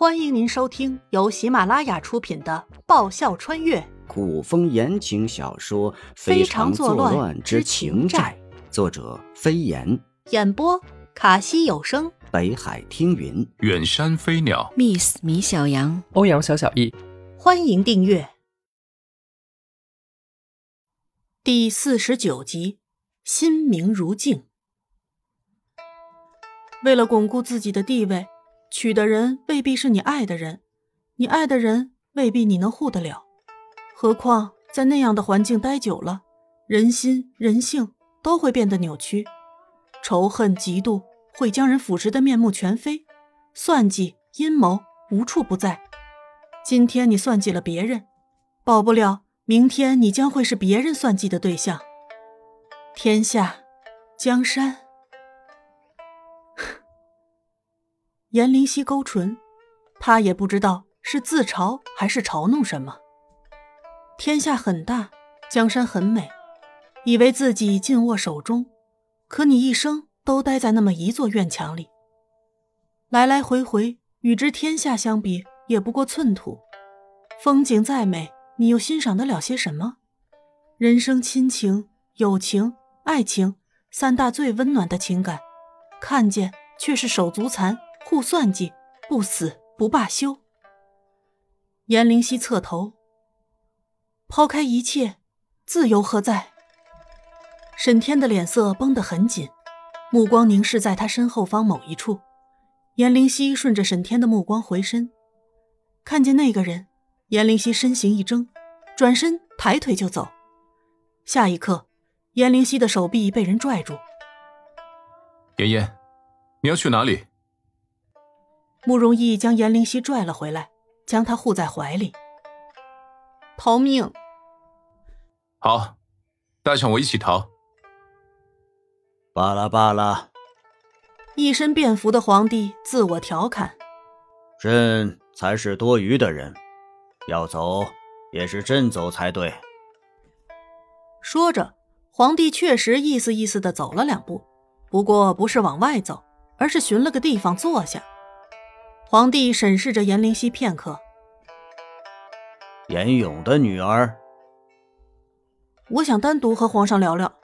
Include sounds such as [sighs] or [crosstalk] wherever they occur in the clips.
欢迎您收听由喜马拉雅出品的《爆笑穿越。古风言情小说《非常作乱之情债》，作者飞檐，》，演播卡西有声，北海听云。远山飞鸟，Miss 米小羊，欧阳小小易，欢迎订阅。第四十九集，心明如镜。为了巩固自己的地位，娶的人未必是你爱的人，你爱的人未必你能护得了。何况在那样的环境待久了，人心人性都会变得扭曲，仇恨、嫉妒会将人腐蚀的面目全非，算计、阴谋无处不在。今天你算计了别人，保不了明天你将会是别人算计的对象。天下，江山。颜灵犀勾唇，他也不知道是自嘲还是嘲弄什么。天下很大，江山很美，以为自己尽握手中，可你一生都待在那么一座院墙里，来来回回与之天下相比，也不过寸土。风景再美，你又欣赏得了些什么？人生亲情、友情、爱情三大最温暖的情感，看见却是手足残。互算计，不死不罢休。颜灵犀侧头，抛开一切，自由何在？沈天的脸色绷得很紧，目光凝视在他身后方某一处。颜灵犀顺着沈天的目光回身，看见那个人，颜灵犀身形一怔，转身抬腿就走。下一刻，颜灵犀的手臂被人拽住。妍妍，你要去哪里？慕容逸将颜灵犀拽了回来，将她护在怀里。逃命！好，带上我一起逃。罢了罢了，一身便服的皇帝自我调侃：“朕才是多余的人，要走也是朕走才对。”说着，皇帝确实意思意思的走了两步，不过不是往外走，而是寻了个地方坐下。皇帝审视着颜灵犀片刻。严勇的女儿，我想单独和皇上聊聊。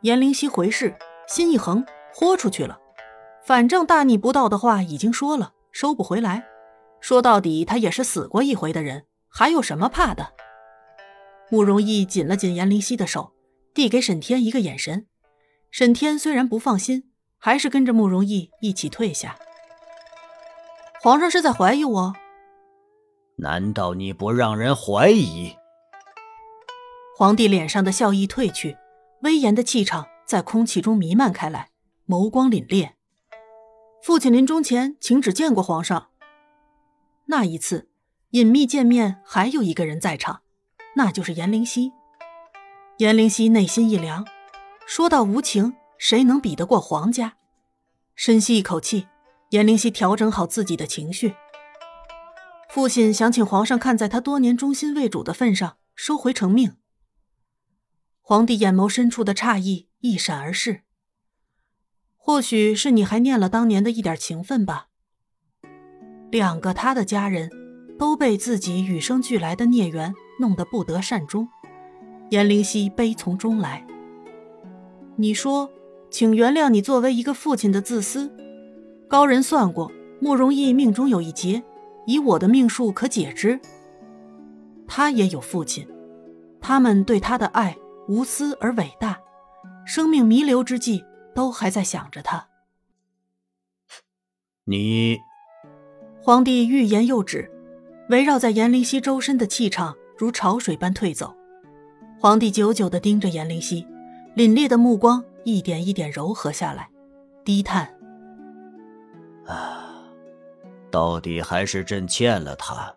颜灵犀回视，心一横，豁出去了。反正大逆不道的话已经说了，收不回来。说到底，他也是死过一回的人，还有什么怕的？慕容逸紧了紧颜灵犀的手，递给沈天一个眼神。沈天虽然不放心，还是跟着慕容逸一起退下。皇上是在怀疑我？难道你不让人怀疑？皇帝脸上的笑意褪去，威严的气场在空气中弥漫开来，眸光凛冽。父亲临终前请旨见过皇上。那一次隐秘见面，还有一个人在场，那就是颜灵犀。颜灵犀内心一凉，说到无情，谁能比得过皇家？深吸一口气。颜灵犀调整好自己的情绪。父亲想请皇上看在他多年忠心为主的份上，收回成命。皇帝眼眸深处的诧异一闪而逝。或许是你还念了当年的一点情分吧。两个他的家人，都被自己与生俱来的孽缘弄得不得善终。颜灵犀悲从中来。你说，请原谅你作为一个父亲的自私。高人算过，慕容逸命中有一劫，以我的命数可解之。他也有父亲，他们对他的爱无私而伟大，生命弥留之际都还在想着他。你，皇帝欲言又止，围绕在颜灵犀周身的气场如潮水般退走。皇帝久久地盯着颜灵犀，凛冽的目光一点一点柔和下来，低叹。啊，到底还是朕欠了他。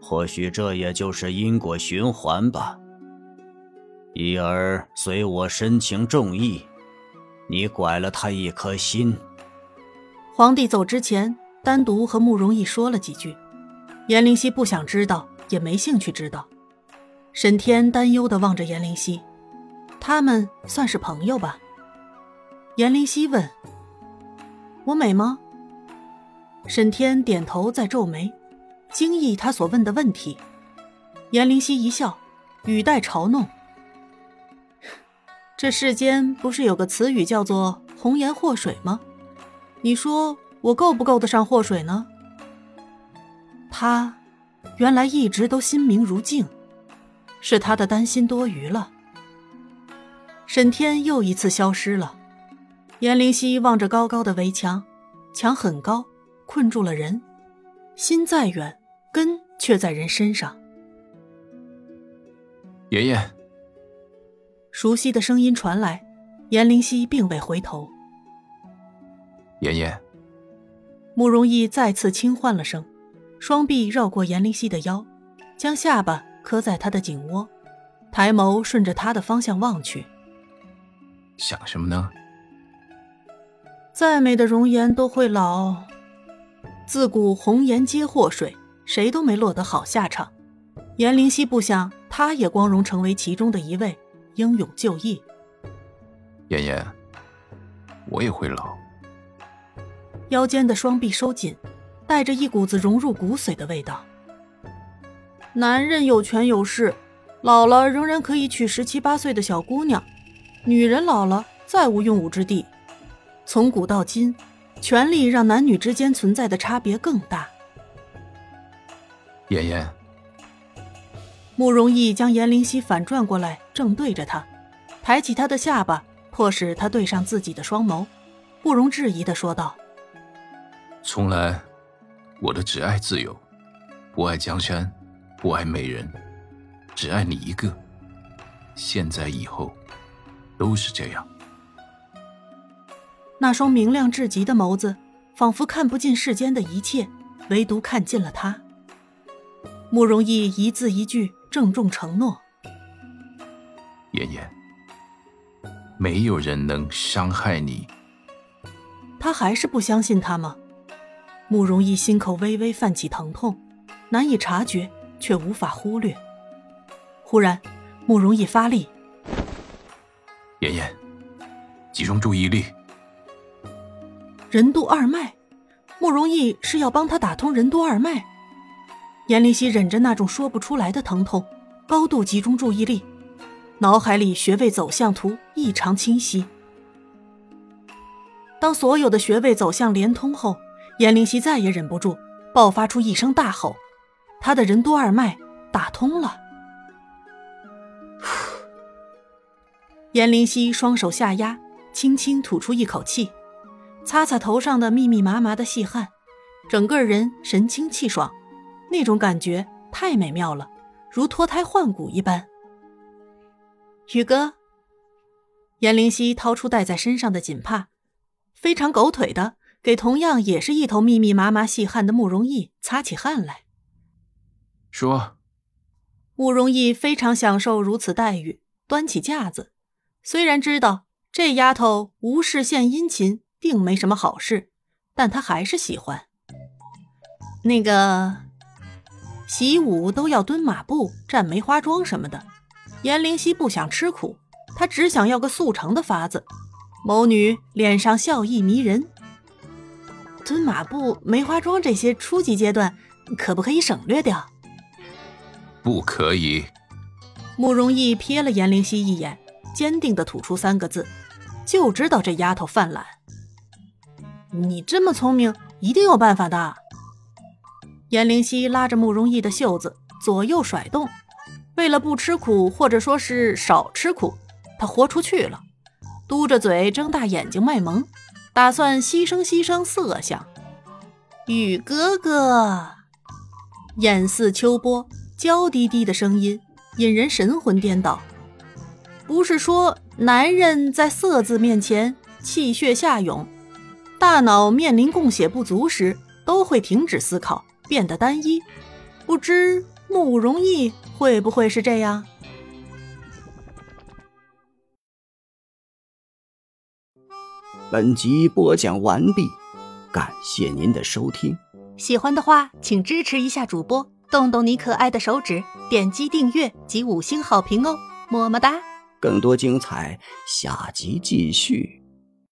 或许这也就是因果循环吧。一儿随我深情重义，你拐了他一颗心。皇帝走之前，单独和慕容逸说了几句。颜灵犀不想知道，也没兴趣知道。沈天担忧地望着颜灵犀，他们算是朋友吧？颜灵犀问。我美吗？沈天点头在皱眉，惊异他所问的问题。颜灵溪一笑，语带嘲弄：“这世间不是有个词语叫做‘红颜祸水’吗？你说我够不够得上祸水呢？”他原来一直都心明如镜，是他的担心多余了。沈天又一次消失了。颜灵犀望着高高的围墙，墙很高，困住了人。心再远，根却在人身上。爷爷，熟悉的声音传来，颜灵犀并未回头。爷爷，慕容逸再次轻唤了声，双臂绕过颜灵犀的腰，将下巴磕在他的颈窝，抬眸顺着他的方向望去。想什么呢？再美的容颜都会老。自古红颜皆祸水，谁都没落得好下场。颜灵溪不想，他也光荣成为其中的一位，英勇就义。妍妍，我也会老。腰间的双臂收紧，带着一股子融入骨髓的味道。男人有权有势，老了仍然可以娶十七八岁的小姑娘；女人老了，再无用武之地。从古到今，权力让男女之间存在的差别更大。妍妍，慕容逸将颜灵溪反转过来，正对着他，抬起他的下巴，迫使他对上自己的双眸，不容置疑的说道：“从来，我的只爱自由，不爱江山，不爱美人，只爱你一个。现在以后，都是这样。”那双明亮至极的眸子，仿佛看不尽世间的一切，唯独看尽了他。慕容逸一字一句郑重承诺：“妍妍，没有人能伤害你。”他还是不相信他吗？慕容逸心口微微泛起疼痛，难以察觉，却无法忽略。忽然，慕容逸发力：“妍妍，集中注意力。”任督二脉，慕容逸是要帮他打通任督二脉。颜灵溪忍着那种说不出来的疼痛，高度集中注意力，脑海里穴位走向图异常清晰。当所有的穴位走向连通后，颜灵溪再也忍不住，爆发出一声大吼：“他的任督二脉打通了！” [sighs] 颜灵溪双手下压，轻轻吐出一口气。擦擦头上的密密麻麻的细汗，整个人神清气爽，那种感觉太美妙了，如脱胎换骨一般。宇哥，颜灵溪掏出戴在身上的锦帕，非常狗腿的给同样也是一头密密麻麻细汗的慕容逸擦起汗来。说，慕容逸非常享受如此待遇，端起架子，虽然知道这丫头无事献殷勤。并没什么好事，但他还是喜欢。那个习武都要蹲马步、站梅花桩什么的，颜灵溪不想吃苦，他只想要个速成的法子。某女脸上笑意迷人，蹲马步、梅花桩这些初级阶段，可不可以省略掉？不可以。慕容逸瞥了颜灵溪一眼，坚定地吐出三个字：就知道这丫头犯懒。你这么聪明，一定有办法的。颜灵溪拉着慕容逸的袖子，左右甩动。为了不吃苦，或者说是少吃苦，他豁出去了，嘟着嘴，睁大眼睛卖萌，打算牺牲牺牲色相。雨哥哥，眼似秋波，娇滴滴的声音引人神魂颠倒。不是说男人在色字面前气血下涌？大脑面临供血不足时，都会停止思考，变得单一。不知慕容易会不会是这样？本集播讲完毕，感谢您的收听。喜欢的话，请支持一下主播，动动你可爱的手指，点击订阅及五星好评哦，么么哒！更多精彩，下集继续。